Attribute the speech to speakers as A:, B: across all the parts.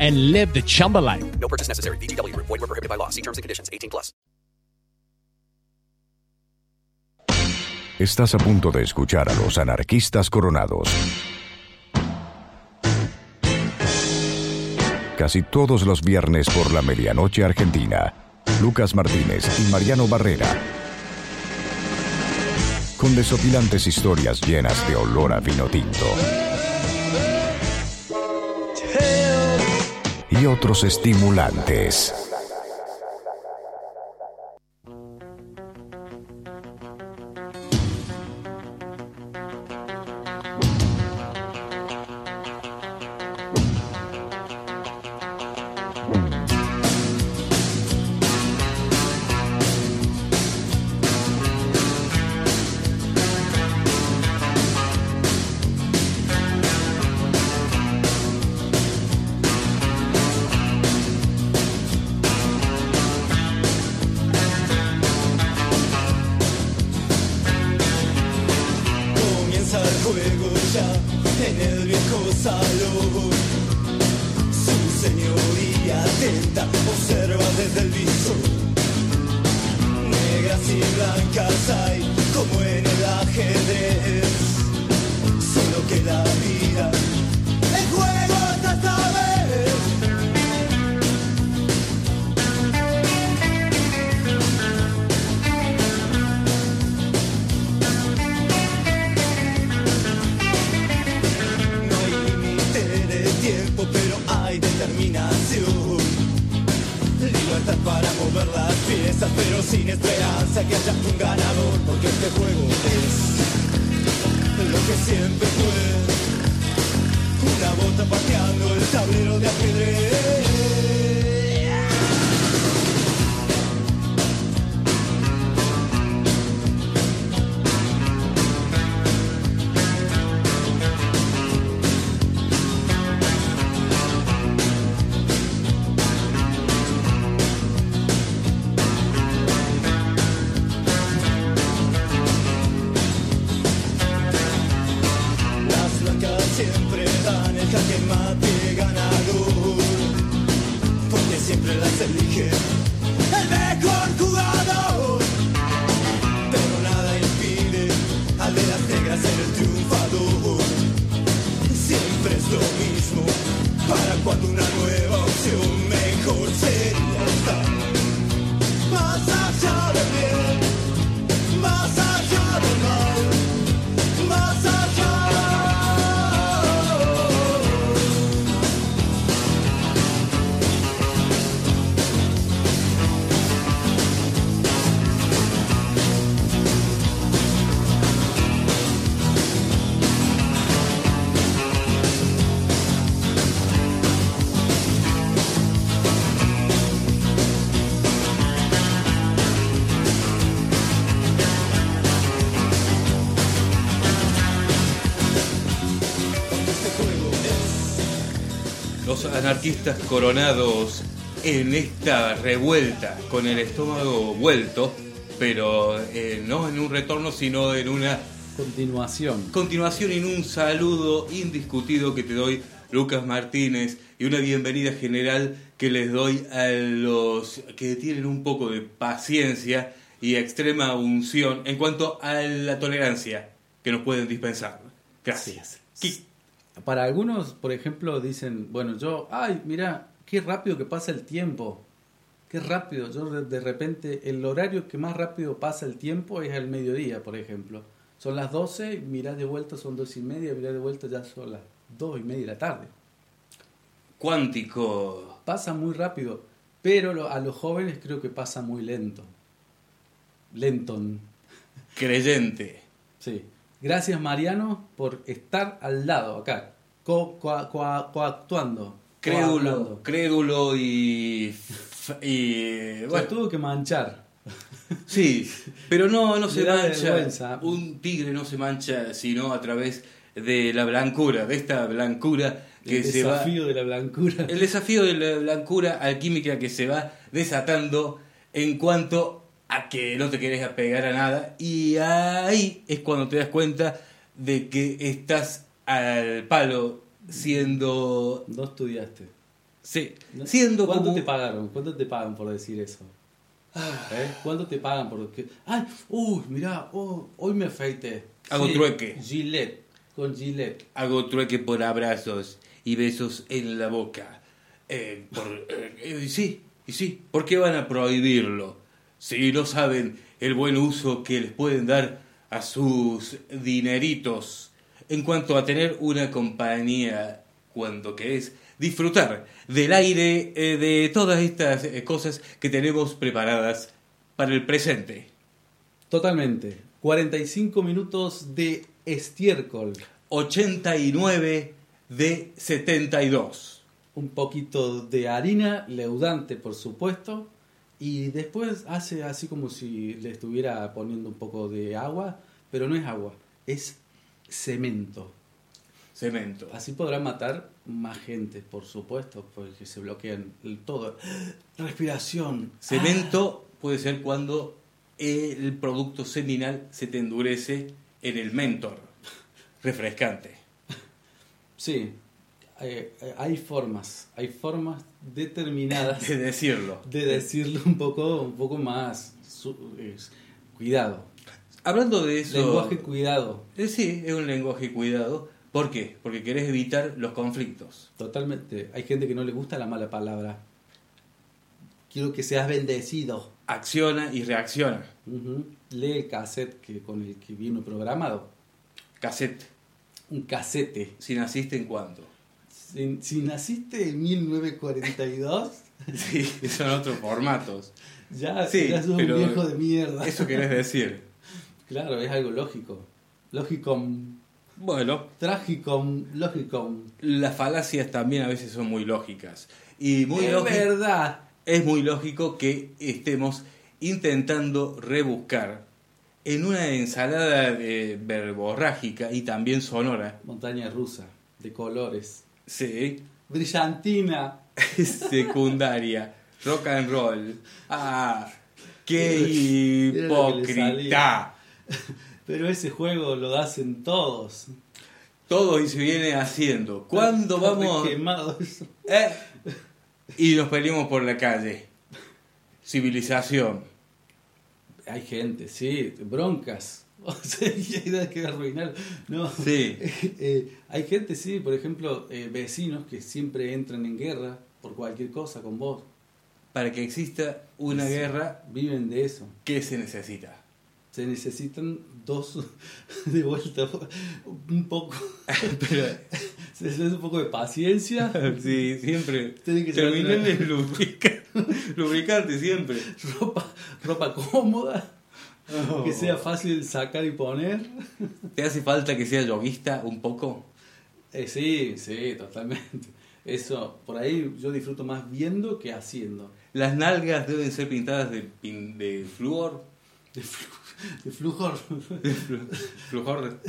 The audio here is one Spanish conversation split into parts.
A: and live the Chumba life.
B: No purchase necessary. VGW. Void were prohibited by law. See terms and conditions. 18 plus.
C: Estás a punto de escuchar a los anarquistas coronados. Casi todos los viernes por la medianoche argentina. Lucas Martínez y Mariano Barrera con desopilantes historias llenas de olor a vino tinto. Y otros estimulantes.
D: Siempre fue. Una bota pateando el tablero de ajedrez.
E: Los anarquistas coronados en esta revuelta, con el estómago vuelto, pero eh, no en un retorno, sino en una
F: Continuación.
E: continuación, en un saludo indiscutido que te doy, Lucas Martínez, y una bienvenida general que les doy a los que tienen un poco de paciencia y extrema unción en cuanto a la tolerancia que nos pueden dispensar. Gracias. Qui-
F: Para algunos, por ejemplo, dicen, bueno, yo, ay, mira, qué rápido que pasa el tiempo. Qué rápido. Yo de, repente, el horario que más rápido pasa el tiempo es el mediodía, por ejemplo. Son las 12, mirás de vuelta, son dos y media, mirás de vuelta, ya son las dos y media de la tarde.
E: Cuántico.
F: Pasa muy rápido, pero a los jóvenes creo que pasa muy lento. Lenton.
E: Creyente.
F: Sí. Gracias Mariano por estar al lado acá, co- coa- coa- coactuando.
E: Crédulo, crédulo y. y bueno,
F: tuvo que manchar.
E: sí, pero no, no se mancha.
F: vergüenza.
E: Un tigre no se mancha sino a través de la blancura, de esta blancura que
F: el
E: se va.
F: desafío de la blancura.
E: El desafío de la blancura alquímica que se va desatando en cuanto a que no te querés apegar a nada y ahí es cuando te das cuenta de que estás al palo siendo
F: No estudiaste.
E: sí,
F: ¿No?
E: siendo
F: ¿Cuánto
E: como
F: te pagaron? ¿Cuánto te pagan por decir eso? ¿Eh? ¿Cuánto te pagan por que ay, uy, mirá, oh, hoy me afeité.
E: Hago trueque.
F: Gillette, con Gillette.
E: hago trueque por abrazos y besos en la boca. Eh, por, eh, eh, y sí, y sí, ¿por qué van a prohibirlo? Si no saben el buen uso que les pueden dar a sus dineritos en cuanto a tener una compañía cuando querés disfrutar del aire eh, de todas estas eh, cosas que tenemos preparadas para el presente.
F: Totalmente. 45 minutos de estiércol.
E: 89 de 72.
F: Un poquito de harina, leudante por supuesto. Y después hace así como si le estuviera poniendo un poco de agua, pero no es agua, es cemento.
E: Cemento.
F: Así podrá matar más gente, por supuesto, porque se bloquean el todo. Respiración.
E: Cemento puede ser cuando el producto seminal se te endurece en el mentor. Refrescante.
F: Sí, eh, eh, hay formas, hay formas determinadas
E: De decirlo.
F: de decirlo un poco, un poco más. su- es- cuidado.
E: Hablando de eso.
F: Lenguaje cuidado.
E: Eh, sí, es un lenguaje cuidado. ¿Por qué? Porque querés evitar los conflictos.
F: Totalmente. Hay gente que no le gusta la mala palabra. Quiero que seas bendecido.
E: Acciona y reacciona.
F: Ujú. Lee el cassette que, con el que vino programado.
E: Cassette.
F: Un casete.
E: Si naciste en cuánto.
F: Si, si naciste en 1942,
E: Sí, son otros formatos.
F: ya,
E: Sí,
F: ya sos un viejo de mierda.
E: Eso querés decir.
F: Claro, es algo lógico. Lógico,
E: Bueno,
F: trágico, lógico.
E: las falacias también a veces son muy lógicas. Y muy
F: es verdad.
E: es muy lógico que estemos intentando rebuscar en una ensalada de verborrágica y también sonora,
F: Montaña rusa, de colores.
E: Sí,
F: Brillantina.
E: secundaria, rock and roll. Ah, qué hipócrita.
F: Pero ese juego lo hacen todos.
E: Todo y se viene haciendo. ¿Cuándo
F: Está
E: vamos?
F: quemado eso.
E: Eh, Y nos peleamos por la calle. Civilización.
F: Hay gente, sí, broncas. O sea, y hay que arruinar. No.
E: Sí.
F: Eh, hay gente, sí, por ejemplo, eh, vecinos que siempre entran en guerra por cualquier cosa con vos.
E: Para que exista una
F: Sí.
E: guerra,
F: Viven de eso.
E: ¿qué se necesita?
F: Se necesitan dos de vuelta. Un poco.
E: Pero,
F: Se necesita un poco de paciencia.
E: sí, siempre. Terminan
F: otra-
E: el lubrica- lubricante siempre.
F: ropa, ropa cómoda. Que sea fácil sacar y poner.
E: ¿Te hace falta que sea yoguista un poco?
F: Eh, sí, sí, totalmente. Eso, por ahí yo disfruto más viendo que haciendo.
E: Las nalgas deben ser pintadas de, de flúor.
F: De, flu- de flujor.
E: De flu- flujor.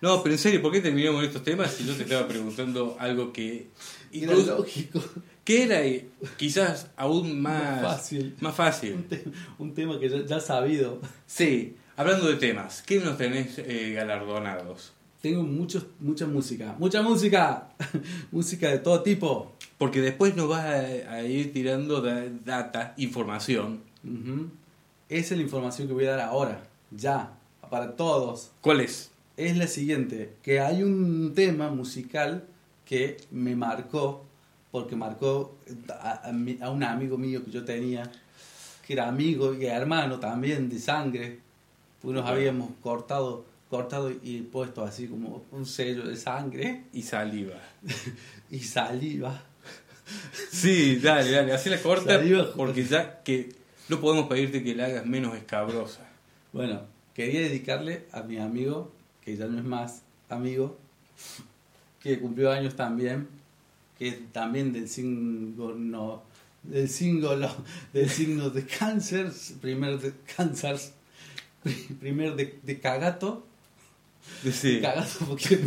E: No, pero en serio, ¿por qué terminamos estos temas si yo te estaba preguntando algo que...
F: Era
E: incluso-
F: lógico.
E: que era quizás aún más,
F: Más fácil.
E: Más fácil.
F: Un, te- un tema que ya, ya sabido.
E: Sí, hablando de temas, ¿qué nos tenés eh, galardonados?
F: Tengo muchos, mucha música. ¡Mucha música! música de todo tipo.
E: Porque después nos vas a, a ir tirando da- data, información.
F: Ujú. Esa es la información que voy a dar ahora. Ya. Para todos.
E: ¿Cuál es?
F: es la siguiente, que hay un tema musical que me marcó porque marcó a, a mi- a un amigo mío que yo tenía, que era amigo y hermano también de sangre. Pues nos
E: Bueno.
F: habíamos cortado, cortado y puesto así como un sello de sangre
E: Y saliva.
F: y saliva.
E: Sí, dale, dale, así la corta
F: Saliva.
E: porque ya que no podemos pedirte que la hagas menos escabrosa.
F: Bueno, quería dedicarle a mi amigo, que ya no es más amigo, que cumplió años también, que es también del signo no, del signo del signo de cáncer, primer de cáncer, primer de, de cagato,
E: Sí.
F: cagato porque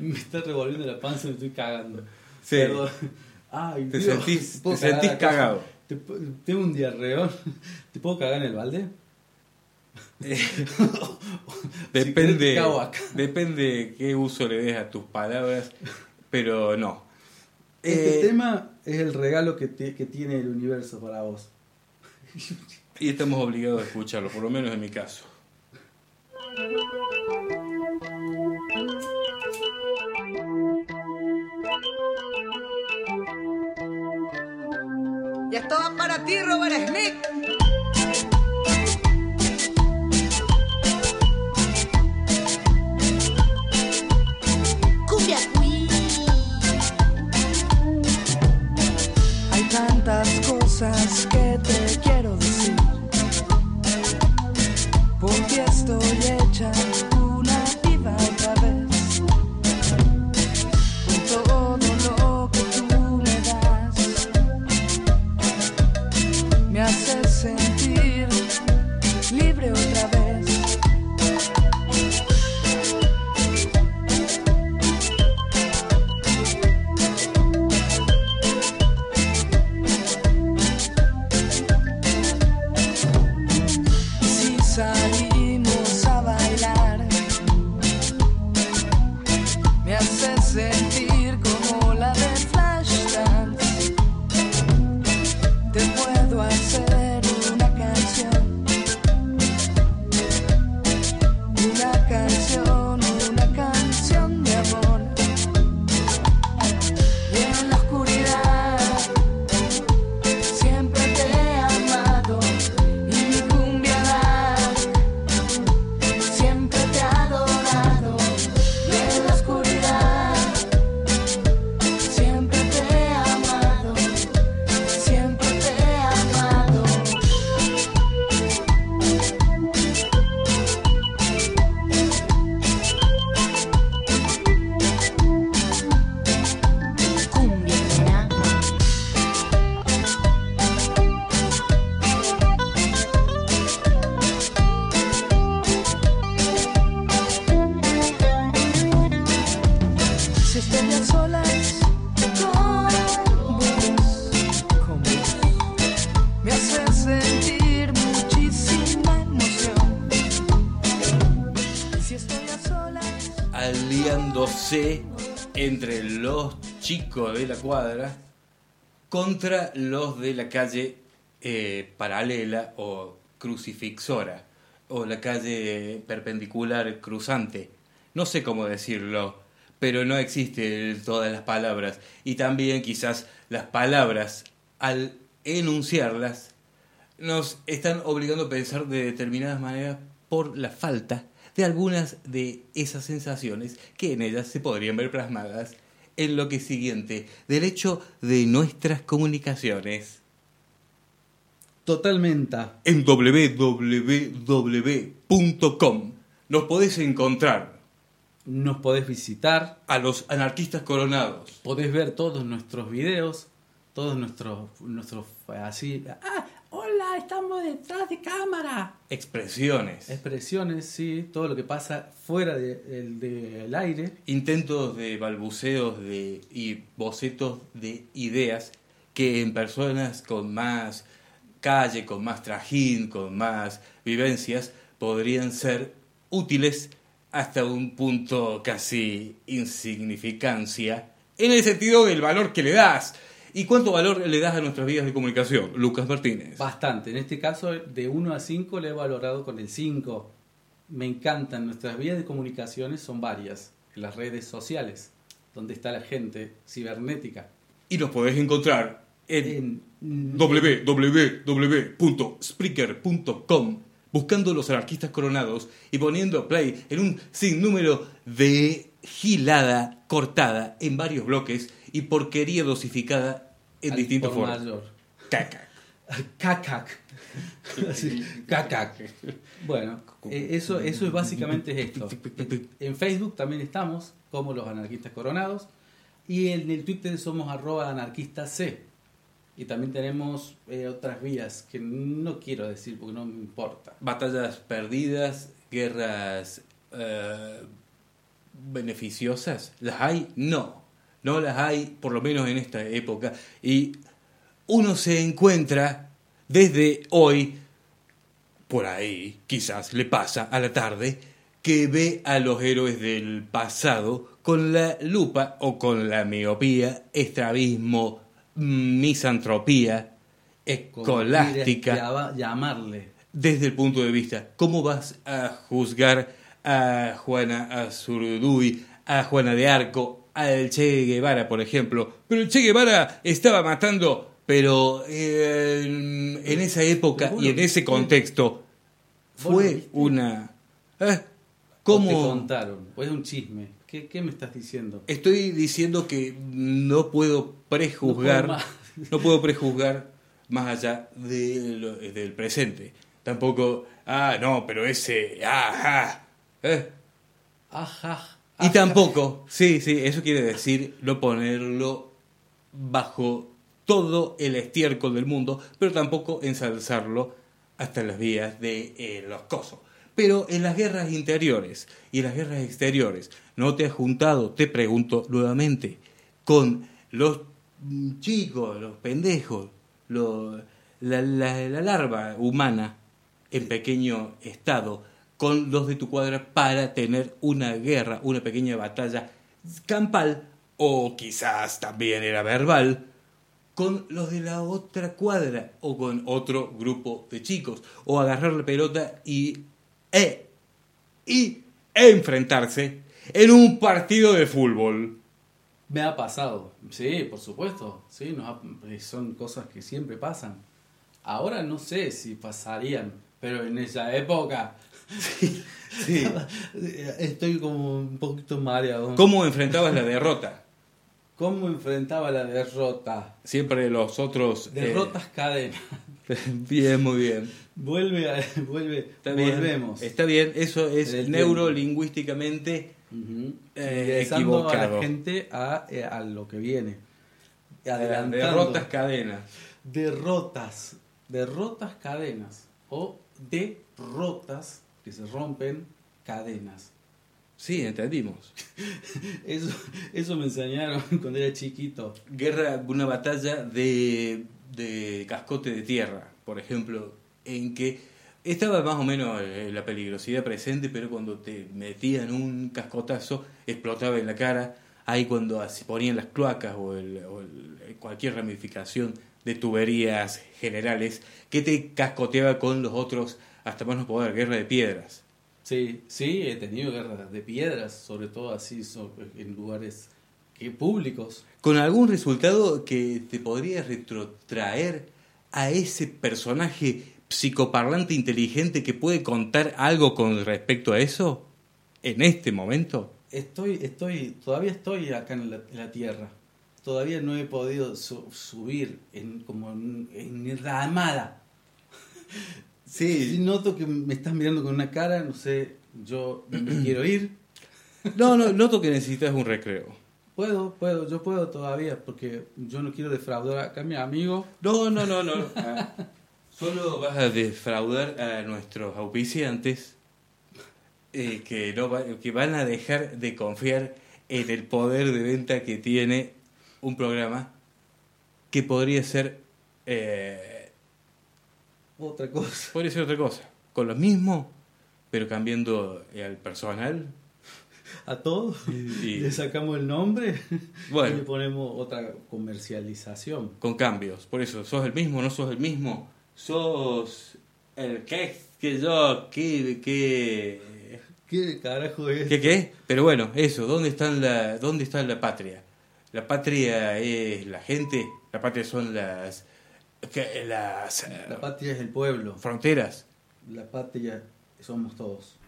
F: me, me está revolviendo la panza y me estoy cagando.
E: Sí.
F: Perdón. Ay,
E: Te
F: Dios,
E: sentís-
F: ¿puedo
E: te sentís cagado.
F: ¿Te pu- tengo un diarreón. ¿Te puedo cagar en el balde?
E: Depende, depende qué uso le des a tus palabras, pero no.
F: Este
E: Eh,
F: tema es el regalo que, te- que tiene el universo para vos.
E: Y estamos obligados a escucharlo, por lo menos en mi caso.
G: Y esto va para ti, Robert Smith. Que te quiero decir. Porque estoy hecha
E: chicos de la cuadra contra los de la calle eh, paralela o crucifixora o la calle perpendicular cruzante. No sé cómo decirlo, pero no existen todas las palabras. Y también quizás las palabras, al enunciarlas, nos están obligando a pensar de determinadas maneras por la falta de algunas de esas sensaciones que en ellas se podrían ver plasmadas en lo que siguiente, del hecho de nuestras comunicaciones.
F: Totalmente.
E: En www.com nos podés encontrar
F: Nos podés visitar,
E: a los anarquistas coronados.
F: podés ver todos nuestros videos, todos nuestros, nuestros así, ah, hola, estamos detrás de cámara.
E: Expresiones.
F: Expresiones, sí, todo lo que pasa fuera de- del del aire.
E: intentos de balbuceos de, y bocetos de ideas que en personas con más calle, con más trajín, con más vivencias, podrían ser útiles hasta un punto casi insignificancia, en el sentido del valor que le das. ¿Y cuánto valor le das a nuestras vías de comunicación, Lucas Martínez?
F: Bastante. En este caso, de 1 a 5 le he valorado con el 5. Me encantan. Nuestras vías de comunicaciones son varias. En las redes sociales, donde está la gente cibernética.
E: Y nos podés encontrar en,
F: En-
E: www.spreaker.com buscando los anarquistas coronados y poniendo play en un sinnúmero de gilada cortada en varios bloques y porquería dosificada en
F: al
E: distintos
F: por
E: foros.
F: mayor.
E: Caca.
F: Cacac. Así, Cacac. Bueno, eh, eso, eso es básicamente esto. En Facebook también estamos, como los anarquistas coronados, y en el Twitter somos arroba anarquistas C. Y también tenemos eh, otras vías que no quiero decir porque no me importa.
E: Batallas perdidas, guerras eh, beneficiosas, ¿las hay? No, no las hay, por lo menos en esta época. Y uno se encuentra desde hoy, por ahí, quizás le pasa a la tarde, que ve a los héroes del pasado con la lupa o con la miopía, estrabismo, misantropía, escolástica
F: llamarle.
E: desde el punto de vista, ¿cómo vas a juzgar a Juana Azurduy, a Juana de Arco, al Che Guevara, por ejemplo? Pero el Che Guevara estaba matando, pero eh, en, esa época y en ese contexto fue una... ¿eh?
F: ¿O Te
E: ¿Cómo?
F: contaron. O es un chisme. ¿Qué, qué me estás diciendo?
E: Estoy diciendo que no puedo prejuzgar,
F: No
E: no
F: puedo
E: prejuzgar más allá de lo- del presente. Tampoco, ah, no, pero ese, ajá. ¿eh?
F: Ajá.
E: Y tampoco, sí, sí, eso quiere decir no ponerlo bajo todo el estiércol del mundo, pero tampoco ensalzarlo hasta las vías de eh, los cosos. Pero en las guerras interiores y en las guerras exteriores, ¿no te has juntado, te pregunto nuevamente, con los chicos, los pendejos, lo- la, la- la larva humana en pequeño estado, con los de tu cuadra para tener una guerra, una pequeña batalla campal, o quizás también era verbal, con los de la otra cuadra o con otro grupo de chicos, o agarrar la pelota y, e, y enfrentarse en un partido de fútbol.
F: Me ha pasado, sí, por supuesto, sí, eh, son cosas que siempre pasan. Ahora no sé si pasarían, pero en esa época
E: Sí.
F: estoy como un poquito mareado.
E: ¿Cómo enfrentabas la derrota?
F: ¿Cómo enfrentaba la derrota?
E: Siempre los otros... eh,
F: Derrotas cadena.
E: bien, muy bien.
F: Vuelve, a, vuelve,
E: Está bien,
F: volvemos.
E: Está bien, eso es
F: el
E: neurolingüísticamente
F: Ujú.
E: eh,
F: Ingresando a la gente a, eh, a lo que viene.
E: Adelantando.
F: Adelantando.
E: Derrotas cadenas.
F: derrotas, derrotas cadenas o derrotas que se rompen cadenas.
E: Sí, entendimos.
F: Eso, eso me enseñaron cuando era chiquito.
E: Guerra, una batalla de, de cascote de tierra, por ejemplo, en que estaba más o menos eh, la peligrosidad presente, pero cuando te metían un cascotazo, explotaba en la cara. Ahí cuando se ponían las cloacas o, el- o el- cualquier ramificación de tuberías generales que te cascoteaba con los otros hasta más no poder, guerra de piedras.
F: Sí, sí, he tenido guerras de piedras, sobre todo así en lugares que, públicos.
E: con algún resultado que te podría retrotraer a ese personaje psicoparlante inteligente que puede contar algo con respecto a eso en este momento.
F: Estoy, estoy, todavía estoy acá en la, en la tierra. Todavía no he podido su- subir en, como en, en ramada. Sí, noto que me estás mirando con una cara, no sé, yo me quiero ir.
E: No, no, noto que necesitas un recreo.
F: Puedo, puedo, yo puedo todavía, porque yo no quiero defraudar acá a mi amigo.
E: No, no, no, no. Ah, Solo vas a defraudar a nuestros auspiciantes eh, que, no va- que van a dejar de confiar en el poder de venta que tiene un programa que podría ser eh,
F: Otra cosa.
E: podría ser otra cosa con lo mismo pero cambiando al personal
F: A todos
E: y-
F: le sacamos el nombre
E: Bueno.
F: y le ponemos otra comercialización.
E: con cambios por eso sos el mismo no sos el mismo sos el que que yo que que
F: ¿Qué carajo es?
E: ¿Qué qué? Pero bueno, eso, ¿dónde está la, dónde está la patria? La patria es la gente, la patria son las, que- las
F: La patria es el pueblo.
E: fronteras.
F: La patria somos todos.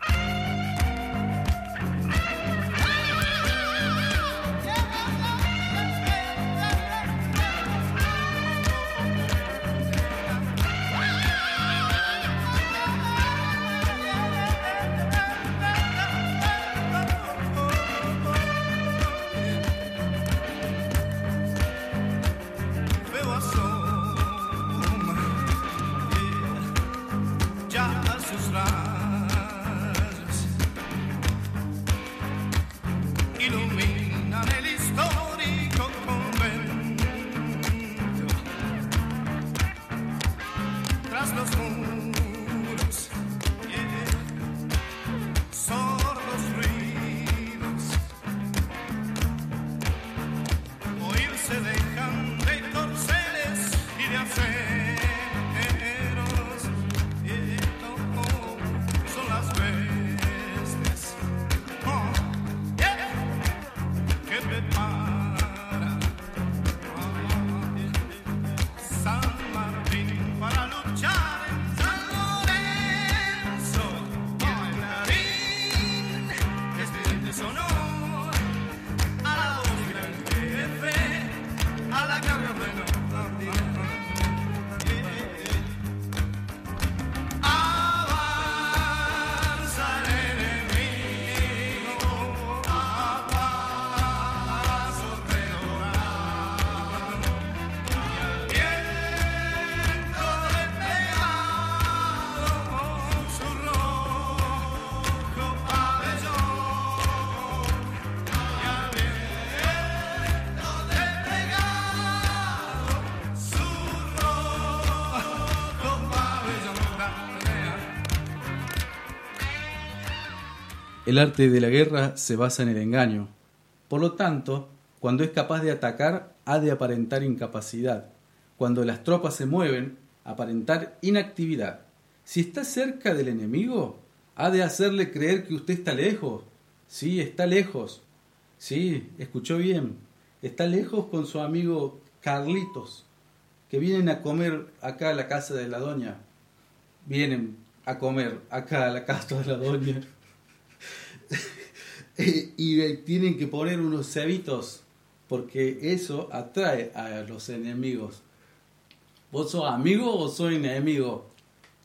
D: El
F: arte de la guerra se basa en el engaño. Por lo tanto, cuando es capaz de atacar, ha de aparentar incapacidad. Cuando las tropas se mueven, aparentar inactividad. Si está cerca del enemigo, ha de hacerle creer que usted está lejos. Sí, está lejos. Sí, escuchó bien. Está lejos con su amigo Carlitos, que vienen a comer acá a la casa de la doña. Vienen a comer acá a la casa de la doña. y eh, tienen que poner unos cebitos, porque eso atrae a los enemigos. ¿Vos sos amigo o sos enemigo?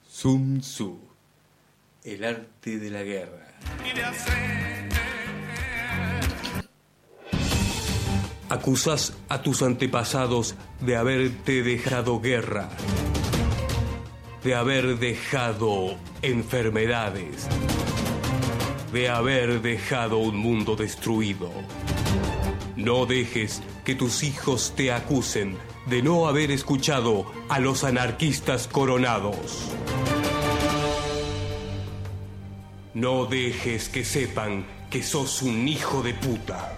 E: Sun Tzu, el arte de la guerra.
D: y
H: Acusas a tus antepasados de haberte dejado guerra, de haber dejado enfermedades, de haber dejado un mundo destruido. No dejes que tus hijos te acusen de no haber escuchado a los anarquistas coronados. No dejes que sepan que sos un hijo de puta.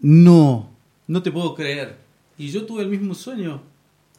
F: No, no te puedo creer. Y yo tuve el mismo sueño.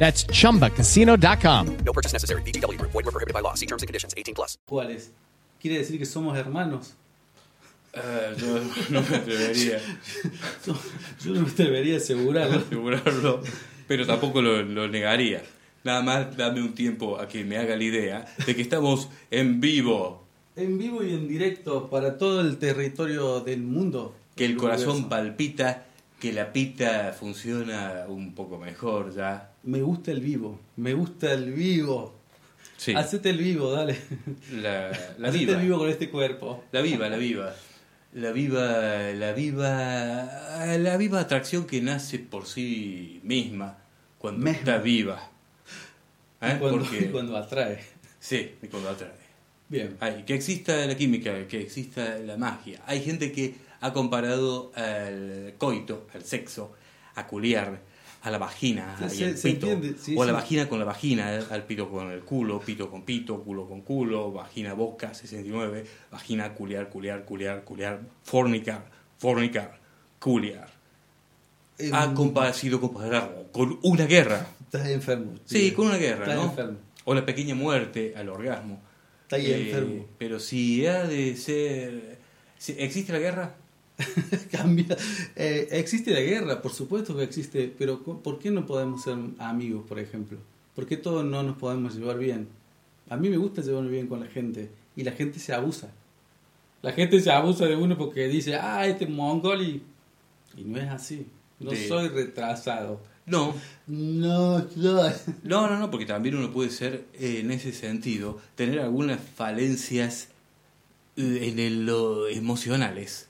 A: That's chumbacasino.com.
B: No purchase necessary. VGW Group. Void were prohibited by law. See terms and conditions. 18 plus.
F: ¿Cuáles? ¿Quiere decir que somos hermanos?
E: Ah, yo no me atrevería
F: Yo no me atrevería
E: a
F: asegurarlo.
E: asegurarlo, pero tampoco lo, lo negaría. Nada más dame un tiempo a que me haga la idea de que estamos en vivo,
F: En vivo y en directo para todo el territorio del mundo.
E: que el
F: Del
E: corazón
F: universo.
E: palpita, que la pita funciona un poco mejor ya.
F: Me gusta el vivo. Me gusta el vivo.
E: Sí,
F: Hacete el vivo, dale.
E: la, la
F: Hacete
E: viva.
F: el vivo con este cuerpo.
E: La viva, la viva. La viva, la viva, la viva atracción que nace por sí misma cuando
F: Misma.
E: está viva. ¿Eh?
F: Y cuando,
E: Porque,
F: y cuando atrae.
E: Sí, y cuando atrae.
F: Bien.
E: Ay, que exista la química, que exista la magia. Hay gente que ha comparado al coito, al sexo, a culiar, a la vagina
F: Se-
E: y al
F: se
E: pito,
F: entiende, sí,
E: o a la vagina con la vagina, al pito con el culo, pito con pito, culo con culo, vagina boca 69, vagina culiar, culiar, culiar, culiar, fornicar, fornicar, culiar. Ha compa- sido comparado con una guerra.
F: Estás enfermo.
E: Sí, con una guerra,
F: Estás
E: ¿no?
F: enfermo.
E: O la pequeña muerte al orgasmo.
F: Está ahí
E: Eh,
F: enfermo.
E: Pero si ha de ser... si- ¿Existe la guerra?
F: Cambia. Eh, existe la guerra, por supuesto que existe, pero ¿por qué no podemos ser amigos, por ejemplo? ¿Por qué todos no nos podemos llevar bien? A mí me gusta llevarme bien con la gente y la gente se abusa. La gente se abusa de uno porque dice, ah, este mongol y... Y no es así. No
E: De-
F: soy retrasado.
E: No.
F: No, soy.
E: No, no, no, porque también uno puede ser, eh, en ese sentido, tener algunas falencias eh, en el- lo emocionales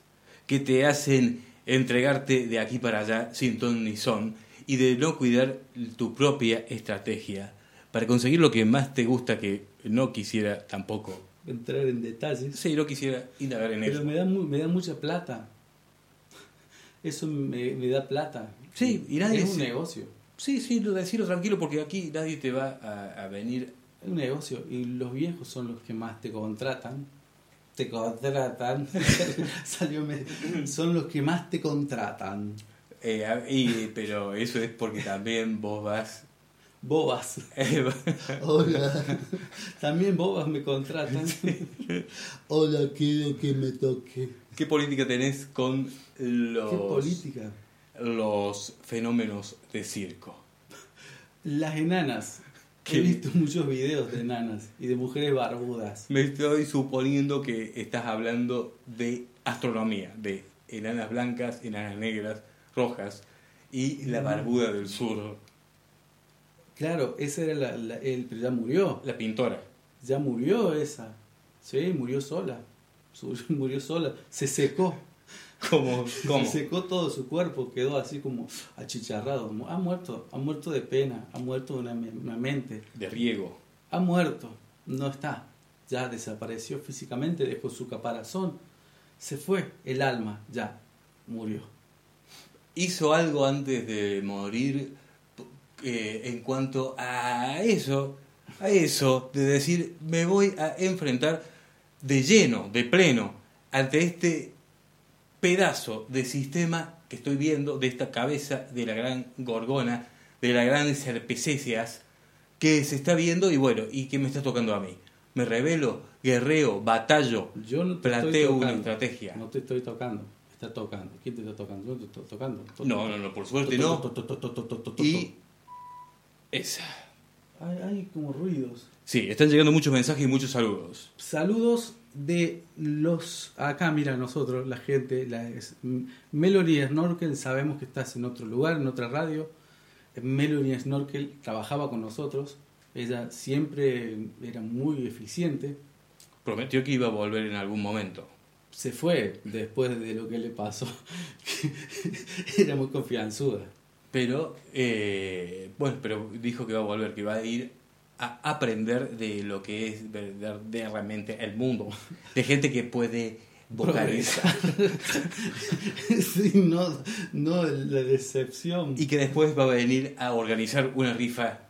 E: que te hacen entregarte de aquí para allá sin ton ni son y de no cuidar tu propia estrategia para conseguir lo que más te gusta que no quisiera tampoco.
F: Entrar en detalles.
E: Sí, no quisiera indagar en
F: Pero
E: eso.
F: me da, me da mucha plata. Eso me, me da plata.
E: Sí, y nadie
F: Es un negocio.
E: Sí, sí, lo- decirlo tranquilo porque aquí nadie te va a, a venir.
F: Es un negocio. Y los viejos son los que más te contratan. Te contratan. Salió Son los que más te contratan.
E: eh, y- pero eso es porque también vos vas.
F: Bobas. Hola. También bobas me contratan. Hola, quiero que me toque.
E: ¿Qué política tenés con los,
F: ¿Qué política?
E: los fenómenos de circo?
F: Las enanas.
E: ¿Qué?
F: He visto muchos videos de enanas y de mujeres barbudas.
E: Me estoy suponiendo que estás hablando de astronomía, de enanas blancas, enanas negras, rojas y la barbuda del sur,
F: Claro, esa era la, la- el, pero ya murió.
E: la pintora.
F: Ya murió esa. Sí, murió sola. Murió sola. Se secó.
E: ¿Cómo?
F: Se secó todo su cuerpo. Quedó así como achicharrado. Ha muerto. Ha muerto de pena. Ha muerto de una, una mente.
E: De riego.
F: Ha muerto. No está. Ya desapareció físicamente. Dejó su caparazón. Se fue. El alma. Ya. Murió.
E: hizo algo antes de morir eh, en cuanto a eso, a eso, de decir, me voy a enfrentar de lleno, de pleno, ante este pedazo de sistema que estoy viendo, de esta cabeza de la gran gorgona, de la gran serpecéceas, que se está viendo y bueno, y que me está tocando a mí. Me revelo, guerreo, batallo,
F: Yo no
E: planteo una estrategia.
F: No te estoy tocando. Está tocando. ¿Quién te está tocando? Yo te estoy tocando.
E: No, no, no, por suerte no. Y esa.
F: Hay, hay como ruidos.
E: Sí, están llegando muchos mensajes y muchos saludos.
F: Saludos de los. Acá, mira, nosotros, la gente. La, es- Melody Snorkel, sabemos que estás en otro lugar, en otra radio. Melody Snorkel trabajaba con nosotros. Ella siempre era muy eficiente.
E: Prometió que iba a volver en algún momento.
F: Se fue después de lo que le pasó. era muy confianzuda.
E: Pero, eh, bueno, pero dijo que va a volver, que va a ir a aprender de lo que es verdaderamente el mundo. De gente que puede vocalizar.
F: sí, no, no la decepción.
E: y que después va a venir a organizar una rifa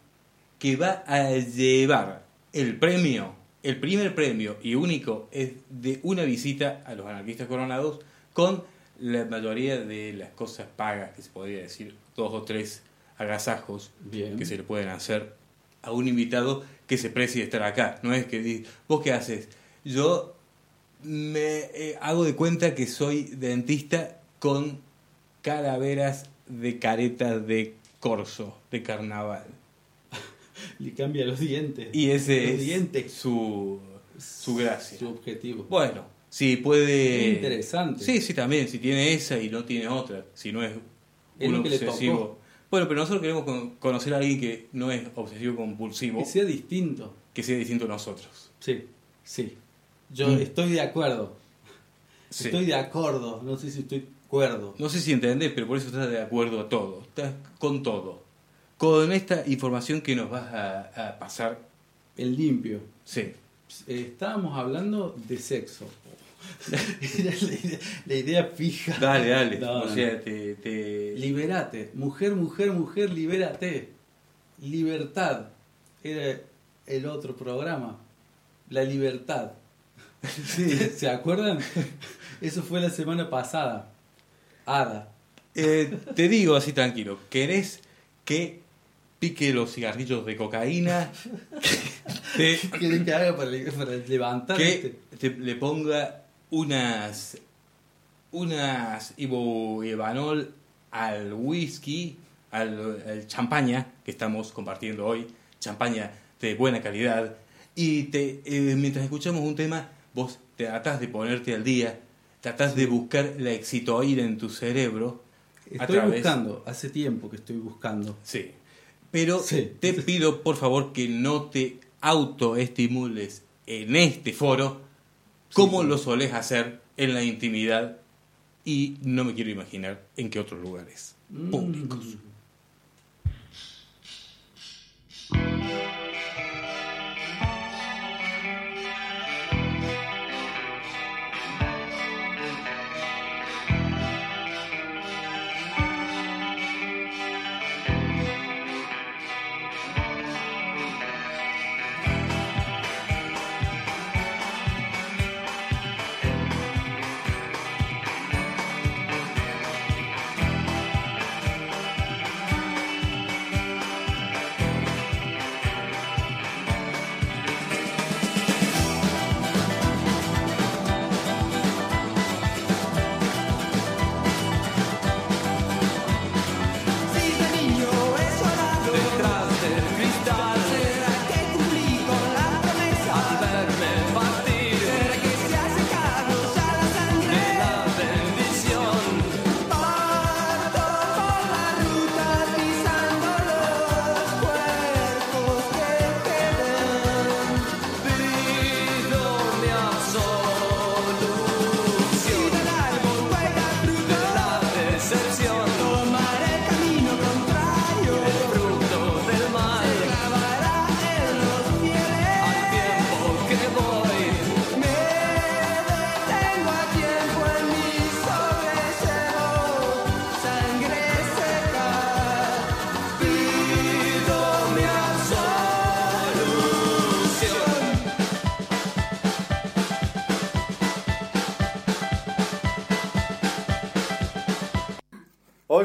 E: que va a llevar el premio, el primer premio y único es de una visita a los anarquistas coronados con la mayoría de las cosas pagas, que se podría decir, dos o tres agasajos
F: Bien.
E: que se le pueden hacer a un invitado que se precie estar acá. No es que vos qué haces, yo me eh, hago de cuenta que soy dentista con calaveras de caretas de corso, de carnaval.
F: Le cambia los dientes.
E: Y ese
F: Los
E: es
F: dientes.
E: su, su gracia.
F: Su objetivo.
E: Bueno, si puede...
F: Qué interesante.
E: Sí, sí, también, si tiene esa y no tiene otra, si no es
F: Es
E: un
F: lo que le
E: obsesivo.
F: tocó.
E: Bueno, pero nosotros queremos con- conocer a alguien que no es obsesivo compulsivo,
F: Que sea distinto.
E: que sea distinto a nosotros.
F: Sí, sí. Yo
E: Mm.
F: estoy de acuerdo.
E: Sí.
F: Estoy de acuerdo. No sé si estoy acuerdo.
E: No sé si entendés, pero por eso estás de acuerdo a todo. Estás con todo. Con esta información que nos vas a, a pasar.
F: El limpio.
E: Sí.
F: Estábamos hablando de sexo. Era la, idea, la idea fija.
E: Dale, dale.
F: No,
E: o
F: no.
E: sea, te, te-
F: Liberate. Mujer, mujer, mujer, libérate. Libertad. Era el otro programa. La libertad. ¿Se acuerdan? Eso fue la semana pasada. Ada.
E: Eh, te digo así tranquilo, ¿querés que pique los cigarrillos de cocaína? Que,
F: ¿Qué querés que haga para, para levantar
E: que te- le ponga unas unas iboevanol al whisky, al, al champaña que estamos compartiendo hoy, champaña de buena calidad, y te, eh, mientras escuchamos un tema, vos tratás de ponerte al día, tratás de buscar la excitoína en tu cerebro. a
F: Estoy buscando, hace tiempo que estoy buscando.
E: Sí. Pero
F: Sí.
E: te pido, por favor, que no te autoestimules en este foro como lo solés hacer en la intimidad y no me quiero imaginar en qué otros lugares públicos.
D: Detrás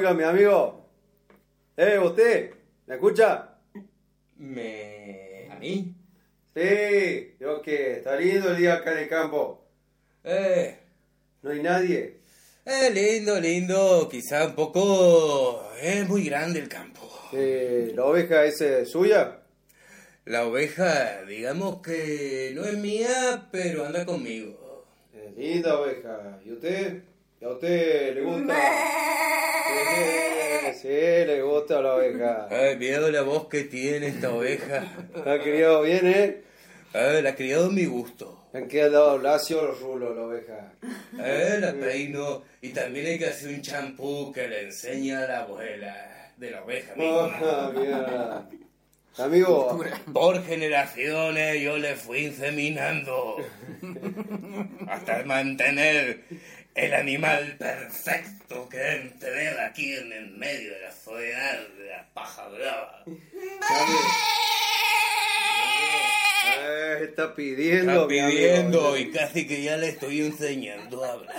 I: Oiga, mi amigo. Eh, usted, ¿me escucha?
E: ¿Me... ¿A mí?
I: Sí, yo que está lindo el día acá en el campo.
E: Eh,
I: No hay nadie.
E: eh, lindo, lindo, quizá un poco... Es muy grande el campo.
I: Eh, ¿La oveja es eh, suya?
E: La oveja, digamos que no es mía, pero anda conmigo.
I: Eh, linda oveja. ¿Y usted? ¿Y a usted le gusta? Sí, sí, le gusta la oveja.
E: Ay, veo la voz que tiene esta oveja.
I: La ha criado bien, ¿eh?
E: Ay, la ha criado a mi gusto.
I: Le han quedado lacio los rulos la oveja.
E: Eh, la peino. Y también hay que hacer un champú que le enseña a la abuela de la oveja
I: mierda. Amigo,
E: Por generaciones yo le fui inseminando hasta mantener el animal perfecto que deben tener aquí en el medio de la soledad de la paja brava.
I: eh, está pidiendo.
E: Está
I: amigo.
E: pidiendo y casi que ya le estoy enseñando a hablar.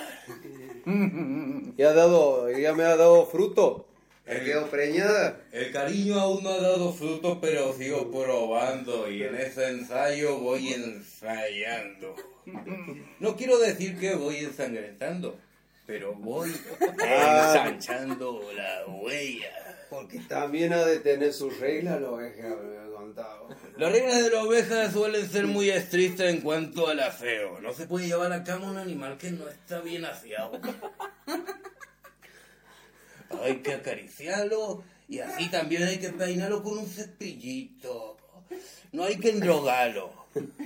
I: ¿Ya, ha dado, ¿Ya me ha dado fruto? ¿Ha quedado preñada?
E: El cariño aún no ha dado fruto, pero sigo probando y en ese ensayo voy ensayando. No quiero decir que voy ensangrentando, pero voy
I: Ah.
E: ensanchando la huella.
I: Porque también ha de tener sus reglas la oveja, me ha contado.
E: Las reglas de la oveja suelen ser muy estrictas en cuanto al afeo. No se puede llevar a cabo un animal que no está bien aseado. Hay que acariciarlo y así también hay que peinarlo con un cepillito. No hay que endrogarlo.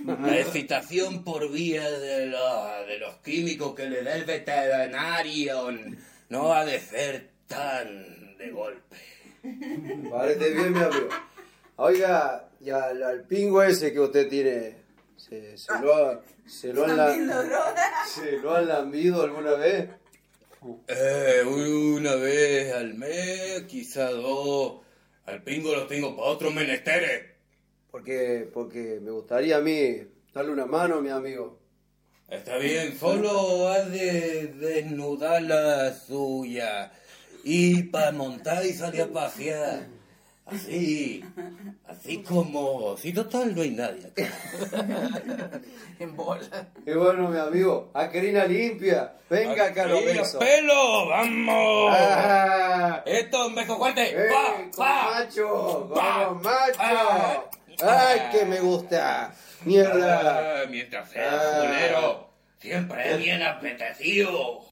E: La excitación por vía de, la- de los químicos que le da el veterinario no ha de ser tan de golpe.
I: Parece bien, mi amigo. Oiga, y al, al pingo ese que usted tiene, ¿Se, se lo, ha- se, lo han. ¿Se lo han lambido alguna vez?
E: Eh, una vez al mes, quizá dos. Al pingo lo tengo para otros menesteres.
I: Porque, porque me gustaría a mí darle una mano, mi amigo.
E: Está bien, solo has de desnudar la suya. Y para montar y salir a pasear. Así, así como... Si total no hay nadie acá.
G: En bola.
I: Y bueno, mi amigo, acrina limpia. Venga
E: ¡Mira,
I: besos.
E: pelo! ¡Vamos!
I: Ah,
E: ¡Esto es un beso fuerte!
I: ¡Eh,
E: ¡Pa,
I: con
E: pa!
I: macho!
E: pa,
I: ¡Vamos, macho! ¡Ay, que me gusta! ¡Mierda!
E: Ah, mientras sea
I: Ah.
E: culero, siempre es bien apetecido.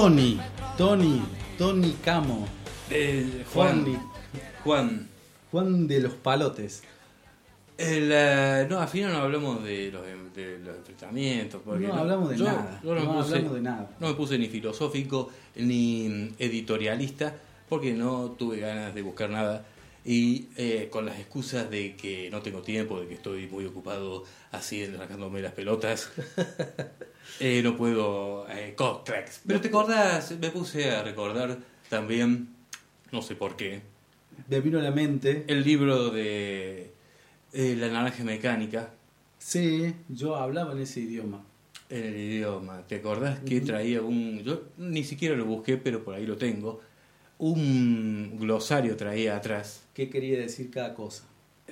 F: Tony, Tony, Tony Camo.
E: Eh,
F: Juan.
E: Juan. Juan.
F: Juan de los palotes.
E: El, eh, no, al final no hablamos de los, de los enfrentamientos. Porque
F: No hablamos de
E: yo-
F: nada,
E: yo no,
F: no
E: me puse,
F: hablamos de nada.
E: No me puse ni filosófico ni editorialista porque no tuve ganas de buscar nada. Y eh, con las excusas de que no tengo tiempo, de que estoy muy ocupado así arrancándome las pelotas, eh, no puedo. Eh. Pero te acordás, me puse a recordar también, no sé por qué,
F: Me vino a la mente.
E: el libro de eh, La Naranja Mecánica.
F: Sí, yo hablaba en ese idioma.
E: En el idioma. ¿Te acordás que traía un... Yo ni siquiera lo busqué, pero por ahí lo tengo. Un glosario traía atrás.
F: ¿Qué quería decir cada cosa?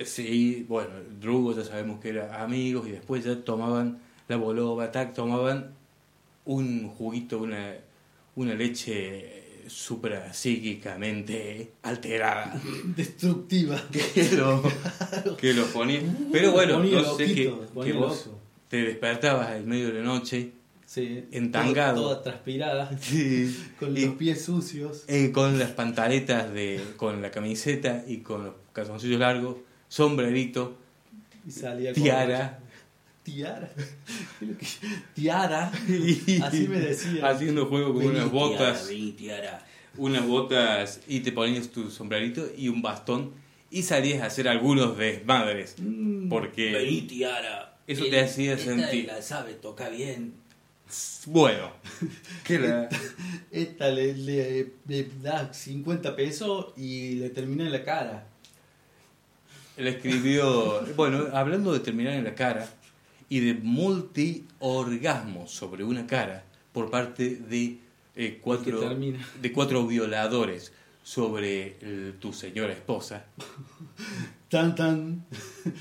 E: Sí, bueno, Drugo ya sabemos que era amigos y después ya tomaban la boloba, tac, tomaban un juguito, una, una leche supra psíquicamente alterada.
F: Destructiva.
E: que lo, que lo ponía. Pero bueno,
F: Ponía
E: no sé que,
F: loquito, ponía
E: que vos
F: loco.
E: te despertabas en medio de la noche
F: Sí,
E: Entangado.
F: Toda, toda transpirada.
E: Sí.
F: Con
E: Y-
F: los pies sucios.
E: eh, con las pantaletas de, con la camiseta y con los calzoncillos largos, sombrerito,
F: Y salía
E: tiara.
F: con- Tiara. ¿Qué Tiara.
E: y-
F: Así me decía.
E: haciendo juego con
F: Vení,
E: unas botas.
F: tiara, vení, tiara.
E: Unas botas y te ponías tu sombrerito y un bastón y salías a hacer algunos desmadres.
F: Mm.
E: Porque
J: Vení, tiara.
E: eso te hacía
J: esta
E: sentir.
J: La sabe, toca bien.
E: Bueno, que la-
F: Esta le, le- le da 50 pesos y le termina en la cara.
E: Él escribió, bueno, hablando de terminar en la cara y de multi-orgasmos sobre una cara por parte de, eh, cuatro, de cuatro violadores sobre eh, tu señora esposa.
F: Tan tan.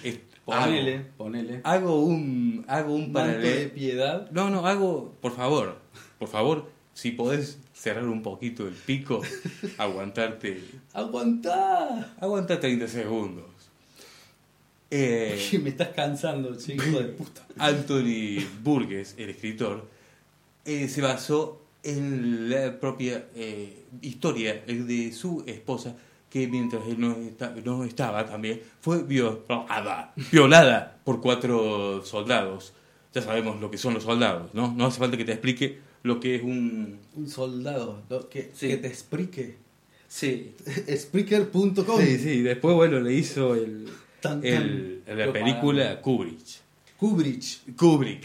E: Es-
F: Ponele,
E: hago,
F: ponele.
E: hago un, hago un
F: Manto de
E: paralelo.
F: piedad.
E: No, no, hago, por favor, por favor, si podés cerrar un poquito el pico, aguantarte,
F: ¡Aguantá!
E: aguanta 30 segundos. Eh,
F: me estás cansando, chico de puta.
E: Anthony Burgess, el escritor, eh, se basó en la propia eh, historia de su esposa, que mientras él no, esta- no estaba también, fue violada, violada por cuatro soldados. Ya sabemos lo que son los soldados, ¿no? No hace falta que te explique lo que es un...
F: Un soldado lo- que,
E: Sí.
F: que te explique.
E: Sí.
F: Spreaker.com.
E: Sí, sí, después, bueno, le hizo el,
F: Tan,
E: el- la película. Kubrick.
F: Kubrick.
E: Kubrick.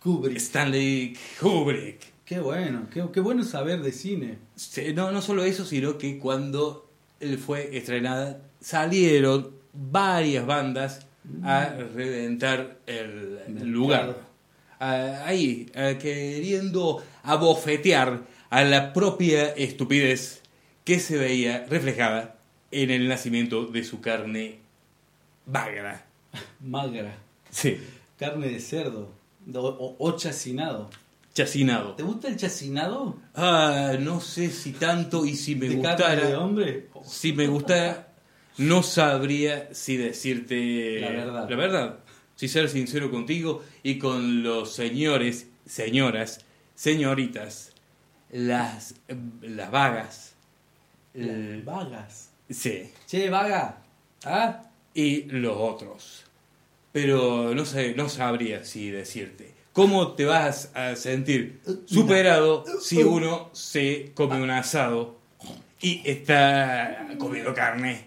F: Kubrick.
E: Stanley Kubrick.
F: Qué bueno, qué, qué bueno saber de cine.
E: Sí, No, no solo eso, sino que cuando él fue estrenada, salieron varias bandas a reventar el, el lugar. Ah, ahí, ah, queriendo abofetear a la propia estupidez que se veía reflejada en el nacimiento de su carne magra.
F: Magra.
E: Sí,
F: Carne de cerdo. O, chacinado.
E: chacinado.
F: ¿Te gusta el chacinado?
E: Ah, no sé si tanto y si me
F: ¿De
E: gustara.
F: carne de hombre?
E: Si me gustara, no sabría si decirte
F: La verdad.
E: La verdad. Si ser sincero contigo y con los señores, señoras, señoritas, las, las vagas. el-
F: Vagas.
E: sí.
F: Che, vaga. ¿Ah?
E: Y los otros. Pero no sé, no sabría si decirte. ¿Cómo te vas a sentir superado si uno se come un asado y está comiendo carne?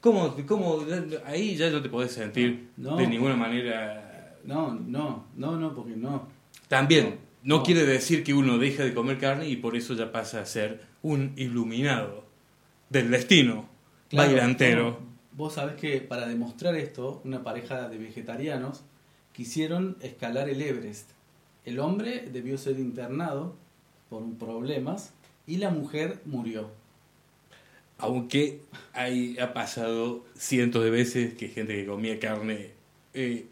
E: ¿Cómo, cómo ahí ya no te podés sentir
F: No.
E: de ninguna manera?
F: No, no, no, no, porque no.
E: También, no,
F: No.
E: quiere decir que uno deja de comer carne y por eso ya pasa a ser un iluminado del destino,
F: Claro,
E: bailantero.
F: no. Vos sabés que para demostrar esto, una pareja de vegetarianos quisieron escalar el Everest. El hombre debió ser internado por problemas y la mujer murió.
E: Aunque hay, ha pasado cientos de veces que gente que comía carne eh,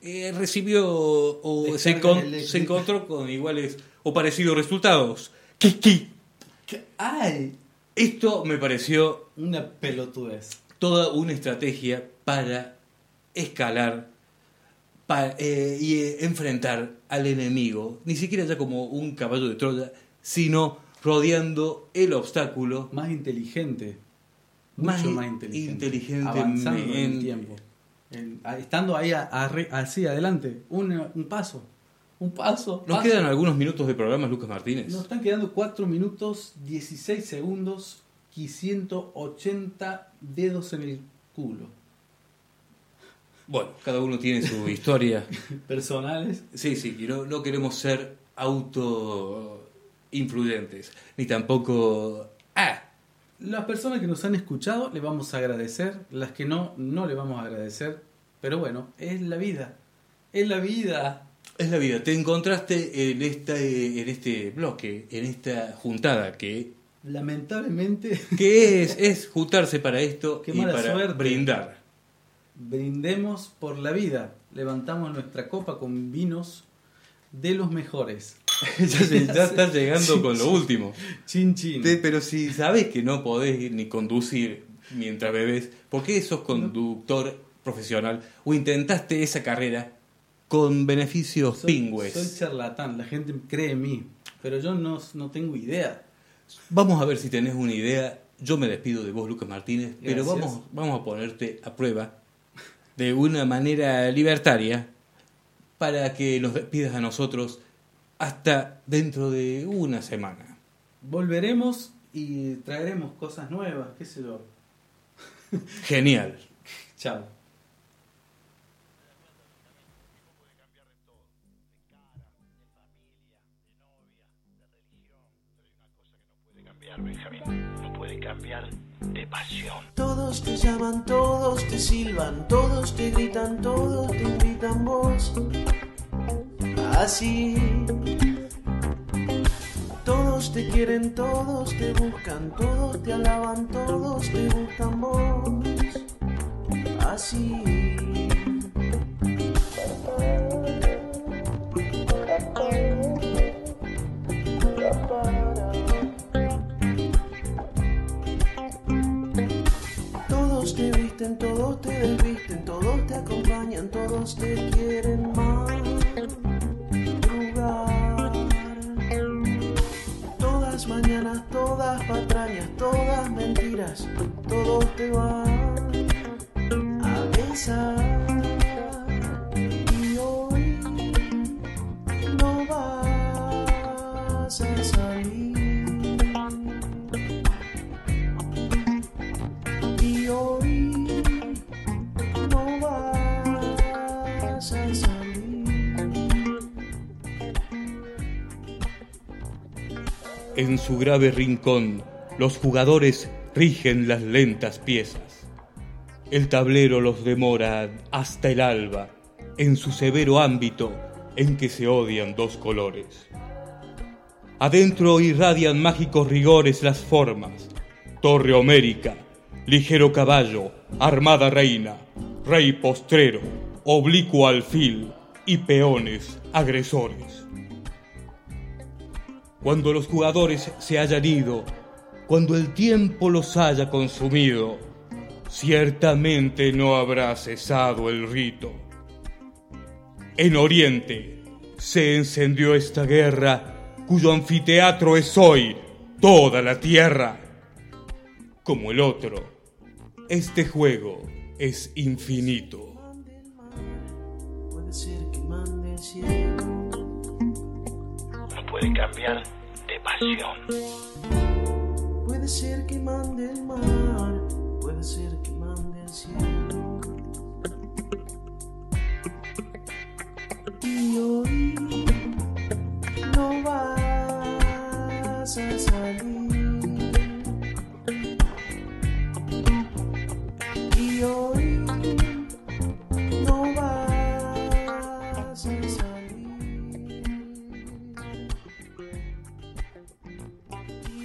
E: eh, recibió o se, encontró con iguales o parecidos resultados. ¿Qué, qué?
F: ¡Ay!
E: Esto me pareció
F: Una pelotudez.
E: Toda una estrategia para escalar pa- eh, y eh, enfrentar al enemigo, ni siquiera ya como un caballo de Troya, sino rodeando el obstáculo
F: Más inteligente. Mucho más inteligente.
E: inteligentemente.
F: Avanzando en el tiempo. En- a- estando ahí a- arre- así adelante. Un, un paso. Un paso.
E: Nos
F: paso.
E: quedan algunos minutos de programa, Lucas Martínez.
F: Nos están quedando 4 minutos 16 segundos y 180 dedos en el culo.
E: Bueno, cada uno tiene su historia.
F: Personales.
E: Sí, sí, y no, no queremos ser auto influyentes, ni tampoco... Ah,
F: Las personas que nos han escuchado le vamos a agradecer, las que no, no le vamos a agradecer. Pero bueno, es la vida. Es la vida.
E: es la vida. Te encontraste en, esta, en este bloque, en esta juntada que,
F: Lamentablemente,
E: que es, es juntarse para esto
F: Qué
E: y
F: mala
E: para
F: suerte.
E: brindar.
F: brindemos por la vida. Levantamos nuestra copa con vinos de los mejores.
E: ya, ya estás llegando con lo último.
F: Chin chin.
E: Te- pero si sabes que no podés ni conducir mientras bebes, ¿por qué sos conductor profesional o intentaste esa carrera con beneficios
F: Soy-
E: pingües?
F: Soy charlatán, la gente cree en mí, pero yo no, no tengo idea.
E: Vamos a ver si tenés una idea. Yo me despido de vos, Lucas Martínez, pero vamos, vamos a ponerte a prueba de una manera libertaria para que nos despidas a nosotros hasta dentro de una semana.
F: Volveremos y traeremos cosas nuevas, qué sé yo.
E: Genial.
F: Chao.
K: Cambiar de pasión.
L: Todos te llaman, todos te silban, todos te gritan, todos te invitan vos. Así. Todos te quieren, todos te buscan, todos te alaban, todos te buscan vos. Así. Todos te desvisten, todos te acompañan, todos te quieren más. Lugar. Todas mañanas, todas patrañas, todas mentiras, todos te van
E: En su grave rincón, los jugadores rigen las lentas piezas. El tablero los demora hasta el alba, en su severo ámbito en que se odian dos colores. Adentro irradian mágicos rigores las formas. Torre homérica, ligero caballo, armada reina, rey postrero, oblicuo alfil y peones agresores. Cuando los jugadores se hayan ido, cuando el tiempo los haya consumido, ciertamente no habrá cesado el rito. En Oriente se encendió esta guerra cuyo anfiteatro es hoy toda la tierra. Como el otro, este juego es infinito.
L: puede
K: cambiar de pasión.
L: Puede ser que mande el mar, puede ser que mande el cielo. Y hoy no vas a salir. Y hoy